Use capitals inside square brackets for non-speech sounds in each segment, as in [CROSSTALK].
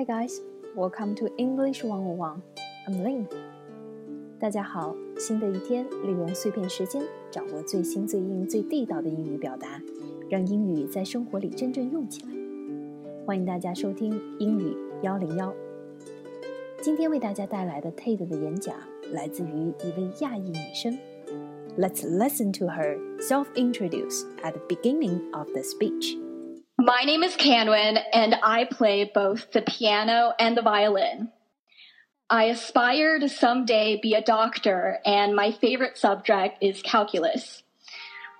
Hi guys, welcome to English One on One. I'm Lin. 大家好，新的一天，利用碎片时间掌握最新、最硬、最地道的英语表达，让英语在生活里真正用起来。欢迎大家收听英语幺零幺。今天为大家带来的 Tate 的演讲来自于一位亚裔女生。Let's listen to her self-introduce at the beginning of the speech. My name is Canwen, and I play both the piano and the violin. I aspire to someday be a doctor, and my favorite subject is calculus.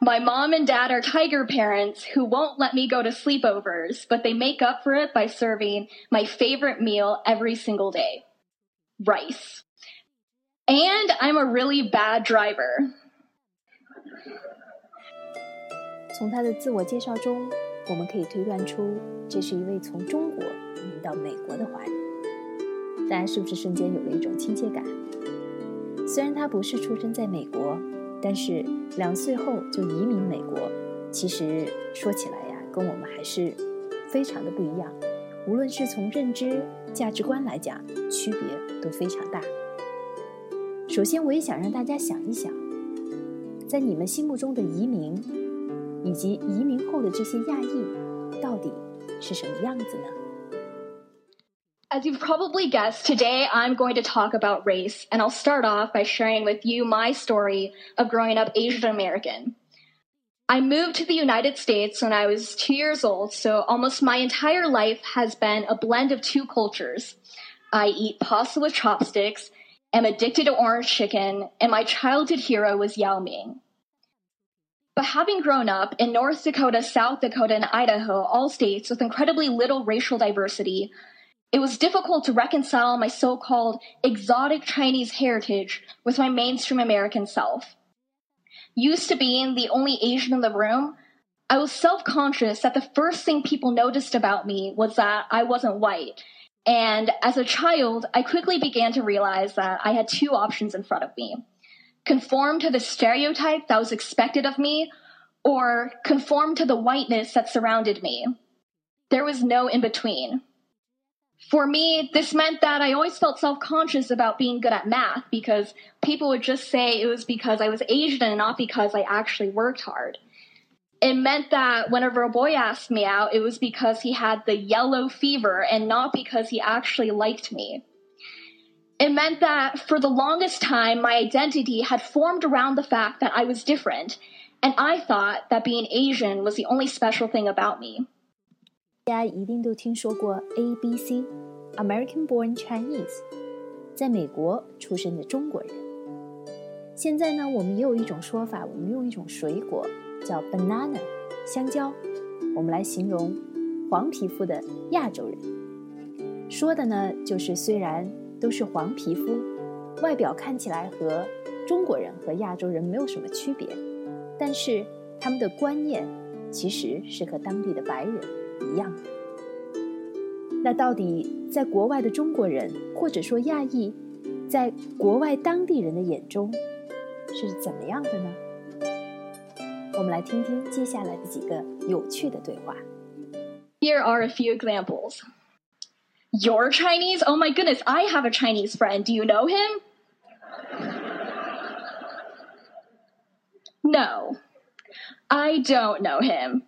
My mom and dad are tiger parents who won't let me go to sleepovers, but they make up for it by serving my favorite meal every single day rice. And I'm a really bad driver. 从他的自我介绍中我们可以推断出，这是一位从中国移民到美国的华人。大家是不是瞬间有了一种亲切感？虽然他不是出生在美国，但是两岁后就移民美国，其实说起来呀，跟我们还是非常的不一样。无论是从认知、价值观来讲，区别都非常大。首先，我也想让大家想一想，在你们心目中的移民，以及移民后的这些亚裔，到底是什么样子呢？As you've probably guessed, today I'm going to talk about race, and I'll start off by sharing with you my story of growing up Asian American. I moved to the United States when I was two years old, so almost my entire life has been a blend of two cultures. I eat pasta with chopsticks, am addicted to orange chicken, and my childhood hero was Yao Ming. But having grown up in North Dakota, South Dakota, and Idaho, all states with incredibly little racial diversity, it was difficult to reconcile my so called exotic Chinese heritage with my mainstream American self. Used to being the only Asian in the room, I was self conscious that the first thing people noticed about me was that I wasn't white. And as a child, I quickly began to realize that I had two options in front of me conform to the stereotype that was expected of me, or conform to the whiteness that surrounded me. There was no in between. For me, this meant that I always felt self conscious about being good at math because people would just say it was because I was Asian and not because I actually worked hard. It meant that whenever a boy asked me out, it was because he had the yellow fever and not because he actually liked me. It meant that for the longest time, my identity had formed around the fact that I was different, and I thought that being Asian was the only special thing about me. 大家一定都听说过 A B C American Born Chinese，在美国出生的中国人。现在呢，我们也有一种说法，我们用一种水果叫 banana 香蕉，我们来形容黄皮肤的亚洲人。说的呢，就是虽然 都是黄皮肤，外表看起来和中国人和亚洲人没有什么区别，但是他们的观念其实是和当地的白人一样的。那到底在国外的中国人，或者说亚裔，在国外当地人的眼中是怎么样的呢？我们来听听接下来的几个有趣的对话。Here are a few examples. You're Chinese? Oh my goodness, I have a Chinese friend. Do you know him? No, I don't know him.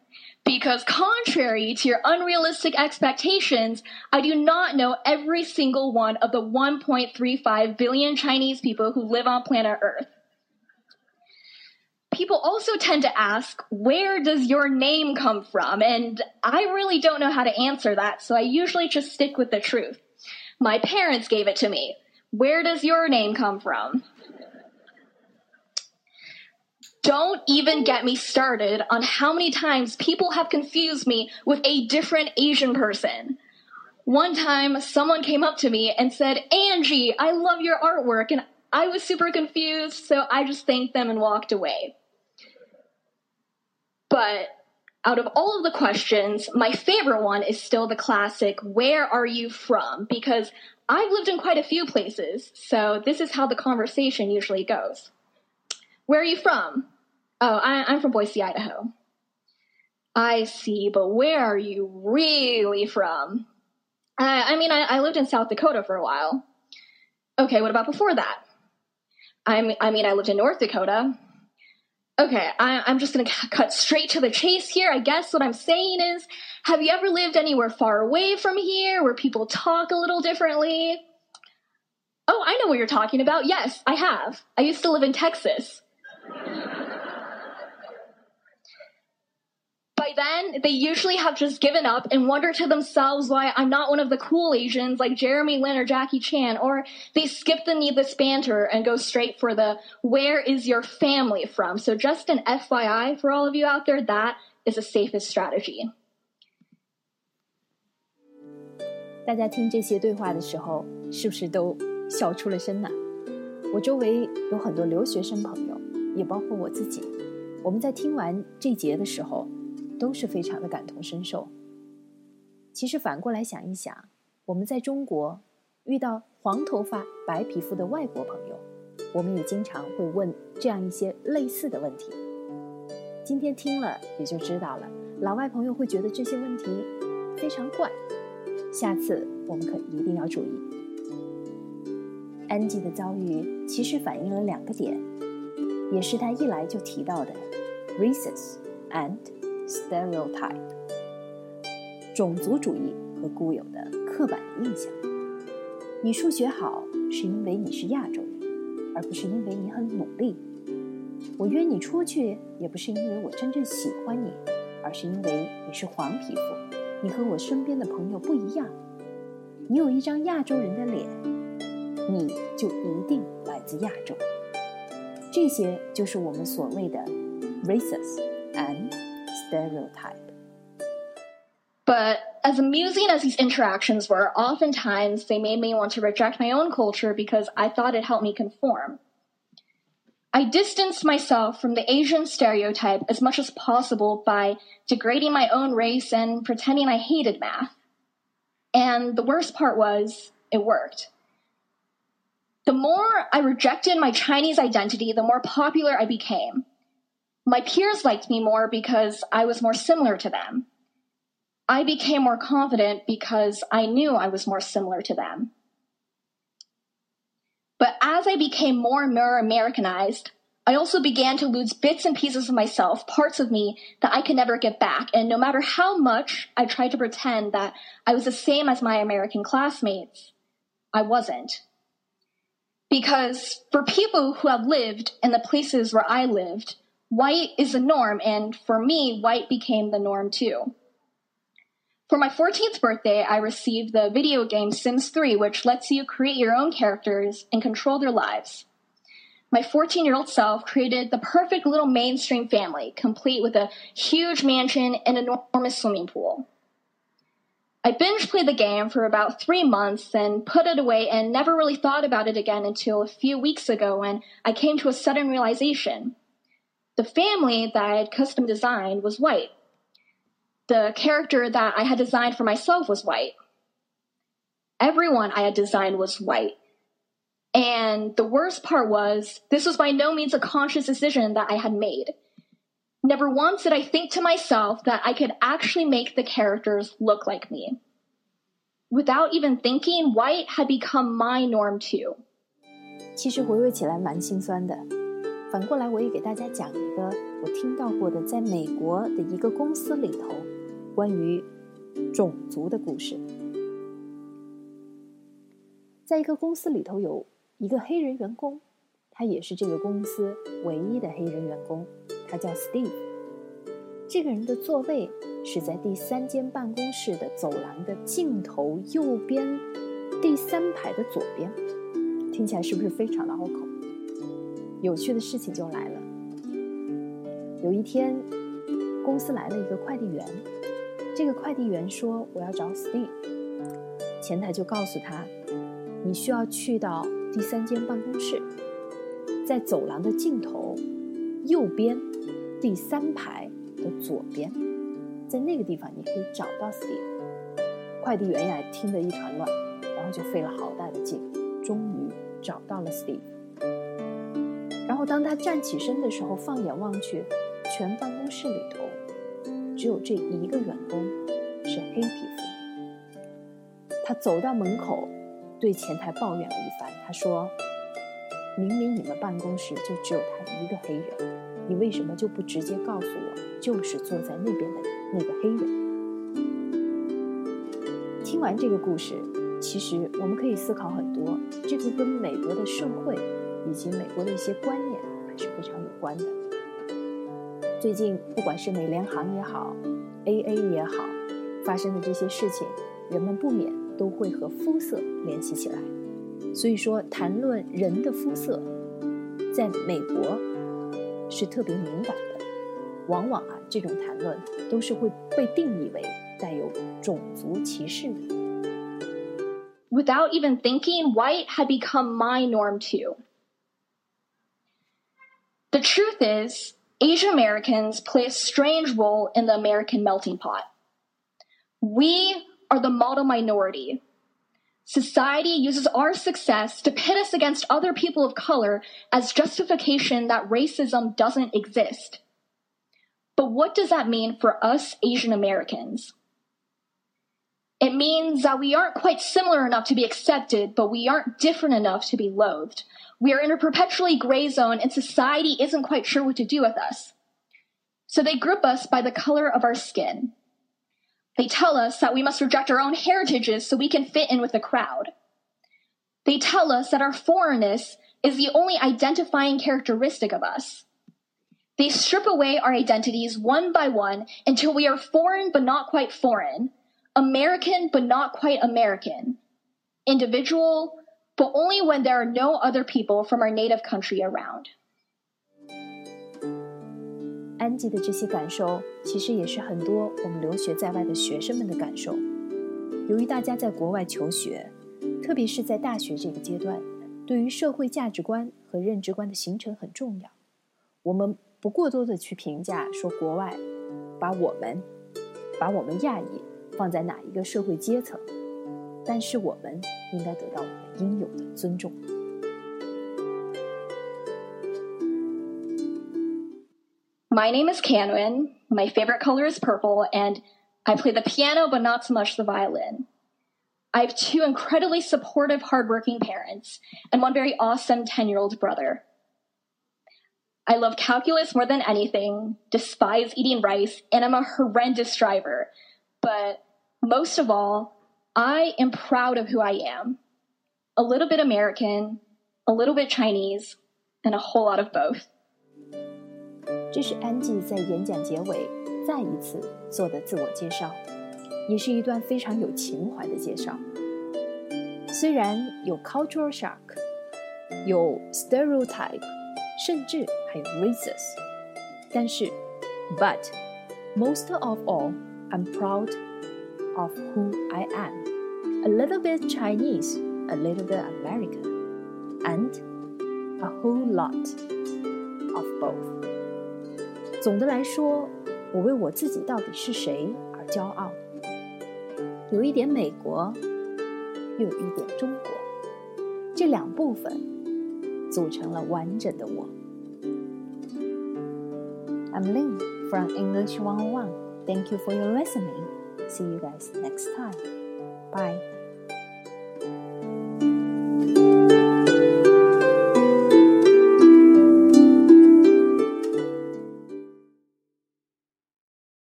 Because, contrary to your unrealistic expectations, I do not know every single one of the 1.35 billion Chinese people who live on planet Earth. People also tend to ask, where does your name come from? And I really don't know how to answer that, so I usually just stick with the truth. My parents gave it to me. Where does your name come from? Don't even get me started on how many times people have confused me with a different Asian person. One time, someone came up to me and said, Angie, I love your artwork. And I was super confused, so I just thanked them and walked away. But out of all of the questions, my favorite one is still the classic, Where are you from? Because I've lived in quite a few places, so this is how the conversation usually goes. Where are you from? Oh, I, I'm from Boise, Idaho. I see, but where are you really from? I, I mean, I, I lived in South Dakota for a while. Okay, what about before that? I mean, I lived in North Dakota. Okay, I, I'm just gonna c- [LAUGHS] cut straight to the chase here. I guess what I'm saying is, have you ever lived anywhere far away from here where people talk a little differently? Oh, I know what you're talking about. Yes, I have. I used to live in Texas. By then, they usually have just given up and wonder to themselves why I'm not one of the cool Asians like Jeremy Lin or Jackie Chan, or they skip the needless banter and go straight for the where is your family from? So, just an FYI for all of you out there, that is the safest strategy. 大家听这些对话的时候，是不是都笑出了声呢？我周围有很多留学生朋友，也包括我自己。我们在听完这节的时候， 都是非常的感同身受。其实反过来想一想，我们在中国遇到黄头发、白皮肤的外国朋友，我们也经常会问这样一些类似的问题。今天听了也就知道了，老外朋友会觉得这些问题非常怪。下次我们可一定要注意。安吉的遭遇其实反映了两个点，也是他一来就提到的 races and stereotype，种族主义和固有的刻板印象。你数学好是因为你是亚洲人，而不是因为你很努力。我约你出去也不是因为我真正喜欢你，而是因为你是黄皮肤，你和我身边的朋友不一样。你有一张亚洲人的脸，你就一定来自亚洲。这些就是我们所谓的 races and stereotype. But as amusing as these interactions were, oftentimes they made me want to reject my own culture because I thought it helped me conform. I distanced myself from the Asian stereotype as much as possible by degrading my own race and pretending I hated math. And the worst part was, it worked. The more I rejected my Chinese identity, the more popular I became. My peers liked me more because I was more similar to them. I became more confident because I knew I was more similar to them. But as I became more and more Americanized, I also began to lose bits and pieces of myself, parts of me that I could never get back. And no matter how much I tried to pretend that I was the same as my American classmates, I wasn't. Because for people who have lived in the places where I lived, white is the norm, and for me, white became the norm too. For my 14th birthday, I received the video game Sims 3, which lets you create your own characters and control their lives. My 14 year old self created the perfect little mainstream family, complete with a huge mansion and an enormous swimming pool. I binge played the game for about three months then put it away and never really thought about it again until a few weeks ago when I came to a sudden realization. The family that I had custom designed was white. The character that I had designed for myself was white. Everyone I had designed was white. And the worst part was, this was by no means a conscious decision that I had made. Never once did I think to myself that I could actually make the characters look like me. Without even thinking, white had become my norm too. 其实回味起来蛮心酸的。 反过来，我也给大家讲一个我听到过的，在美国的一个公司里头关于种族的故事。在一个公司里头有一个黑人员工，他也是这个公司唯一的黑人员工，他叫 Steve。这个人的座位是在第三间办公室的走廊的尽头右边第三排的左边，听起来是不是非常的拗口？有趣的事情就来了。有一天，公司来了一个快递员，这个快递员说：“我要找 Steve。”前台就告诉他：“你需要去到第三间办公室，在走廊的尽头右边第三排的左边，在那个地方你可以找到 Steve。”快递员呀，听得一团乱，然后就费了好大的劲，终于找到了 Steve。然后当他站起身的时候，放眼望去，全办公室里头只有这一个员工是黑皮肤。他走到门口，对前台抱怨了一番。他说：“明明你们办公室就只有他一个黑人，你为什么就不直接告诉我，就是坐在那边的那个黑人？”听完这个故事，其实我们可以思考很多，这个跟美国的社会以及美国的一些观念还是非常有关的。最近，不管是美联航也好，AA 也好，发生的这些事情，人们不免都会和肤色联系起来。所以说，谈论人的肤色，在美国是特别敏感的。往往啊，这种谈论都是会被定义为带有种族歧视的。Without even thinking, white had become my norm too. The truth is, Asian Americans play a strange role in the American melting pot. We are the model minority. Society uses our success to pit us against other people of color as justification that racism doesn't exist. But what does that mean for us Asian Americans? It means that we aren't quite similar enough to be accepted, but we aren't different enough to be loathed. We are in a perpetually gray zone and society isn't quite sure what to do with us. So they group us by the color of our skin. They tell us that we must reject our own heritages so we can fit in with the crowd. They tell us that our foreignness is the only identifying characteristic of us. They strip away our identities one by one until we are foreign but not quite foreign, American but not quite American, individual but only when there are no other people from our native country around. 安吉的这些感受，其实也是很多我们留学在外的学生们的感受。由于大家在国外求学，特别是在大学这个阶段，对于社会价值观和认知观的形成很重要。我们不过多的去评价说国外把我们把我们亚裔 放在哪一个社会阶层，但是我们应该得到我们应有的尊重。My name is Canwen. My favorite color is purple, and I play the piano, but not so much the violin. I have two incredibly supportive, hardworking parents and one very awesome 10 year old brother. I love calculus more than anything, despise eating rice, and I'm a horrendous driver, But most of all, I am proud of who I am. A little bit American, a little bit Chinese, and a whole lot of both. 这是安吉在演讲结尾再一次做的自我介绍，也是一段非常有情怀的介绍。虽然有 cultural shock，有 stereotype，甚至还有 racist，但是，but most of all, I'm proud of who I am. A little bit Chinese, a little bit American, and a whole lot of both. 总的来说，我为我自己到底是谁而骄傲，有一点美国，又有一点中国，这两部分组成了完整的我。I'm Lin from English 101. Thank you for your listening. See you guys next time. Bye.